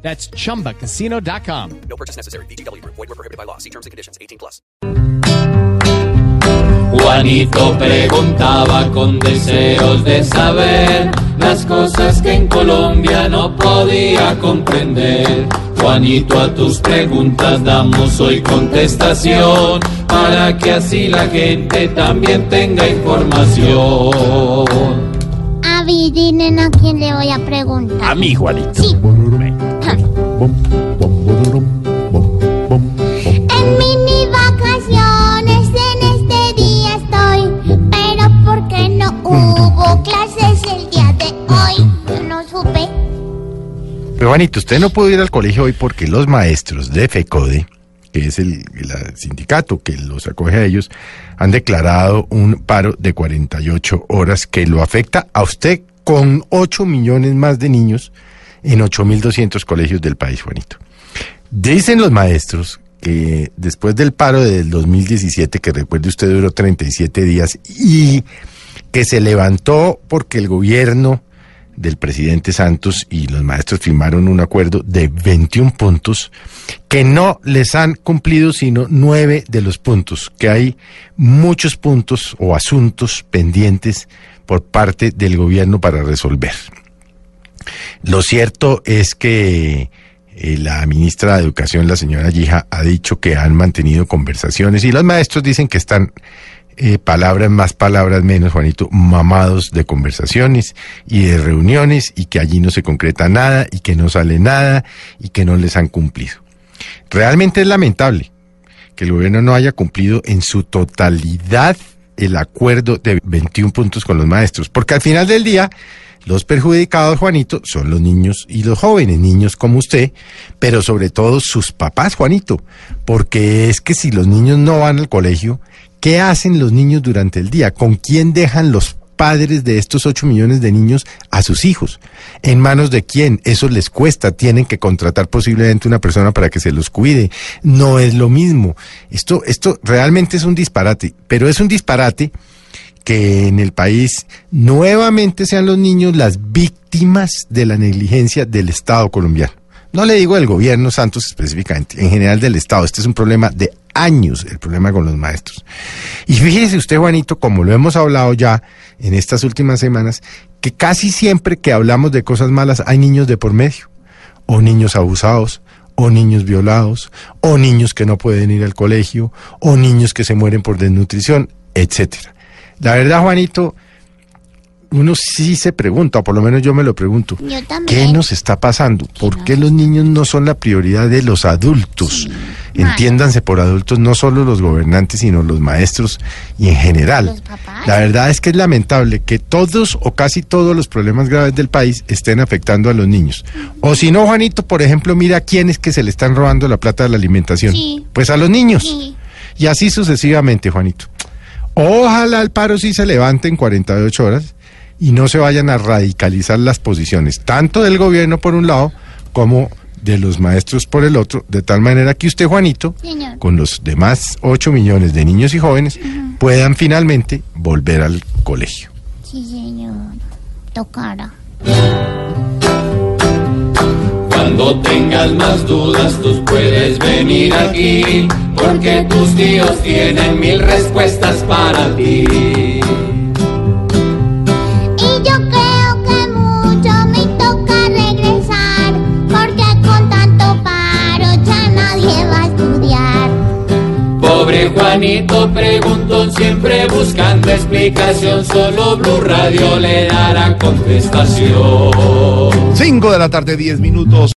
That's chumbacasino.com. No purchase necessary. BGW. Void were prohibited by law. See terms and conditions. 18 plus. Juanito preguntaba con deseos de saber las cosas que en Colombia no podía comprender. Juanito, a tus preguntas damos hoy contestación para que así la gente también tenga información. Adivinen a quién le voy a preguntar. A mí, Juanito. Sí. Juanito, usted no pudo ir al colegio hoy porque los maestros de FECODE, que es el, el sindicato que los acoge a ellos, han declarado un paro de 48 horas que lo afecta a usted con 8 millones más de niños en 8.200 colegios del país, Juanito. Dicen los maestros que después del paro del 2017, que recuerde usted duró 37 días, y que se levantó porque el gobierno del presidente Santos y los maestros firmaron un acuerdo de 21 puntos que no les han cumplido sino nueve de los puntos, que hay muchos puntos o asuntos pendientes por parte del gobierno para resolver. Lo cierto es que eh, la ministra de Educación, la señora Yija, ha dicho que han mantenido conversaciones y los maestros dicen que están eh, palabras más, palabras menos, Juanito, mamados de conversaciones y de reuniones y que allí no se concreta nada y que no sale nada y que no les han cumplido. Realmente es lamentable que el gobierno no haya cumplido en su totalidad el acuerdo de 21 puntos con los maestros, porque al final del día los perjudicados, Juanito, son los niños y los jóvenes, niños como usted, pero sobre todo sus papás, Juanito, porque es que si los niños no van al colegio, ¿qué hacen los niños durante el día? ¿Con quién dejan los padres de estos 8 millones de niños a sus hijos? ¿En manos de quién? Eso les cuesta, tienen que contratar posiblemente una persona para que se los cuide. No es lo mismo. Esto, esto realmente es un disparate, pero es un disparate que en el país nuevamente sean los niños las víctimas de la negligencia del Estado colombiano. No le digo del gobierno Santos específicamente, en general del Estado. Este es un problema de años, el problema con los maestros. Y fíjese usted, Juanito, como lo hemos hablado ya en estas últimas semanas, que casi siempre que hablamos de cosas malas hay niños de por medio, o niños abusados, o niños violados, o niños que no pueden ir al colegio, o niños que se mueren por desnutrición, etcétera. La verdad, Juanito, uno sí se pregunta, o por lo menos yo me lo pregunto, Yo ¿qué nos está pasando? ¿Por qué los niños no son la prioridad de los adultos? Entiéndanse por adultos no solo los gobernantes, sino los maestros y en general. La verdad es que es lamentable que todos o casi todos los problemas graves del país estén afectando a los niños. O si no, Juanito, por ejemplo, mira a quién es que se le están robando la plata de la alimentación. Sí. Pues a los niños. Sí. Y así sucesivamente, Juanito. Ojalá el paro sí se levante en 48 horas y no se vayan a radicalizar las posiciones, tanto del gobierno por un lado como de los maestros por el otro, de tal manera que usted, Juanito, Señor. con los demás 8 millones de niños y jóvenes, puedan finalmente volver al colegio. Sí, señor. Tocara. Cuando tengas más dudas, tú puedes venir aquí, porque tus tíos tienen mil respuestas para ti. Y yo creo que mucho me toca regresar, porque con tanto paro ya nadie va a estudiar. Pobre Juanito preguntó siempre buscando explicación, solo Blue Radio le dará contestación. 5 de la tarde, 10 minutos.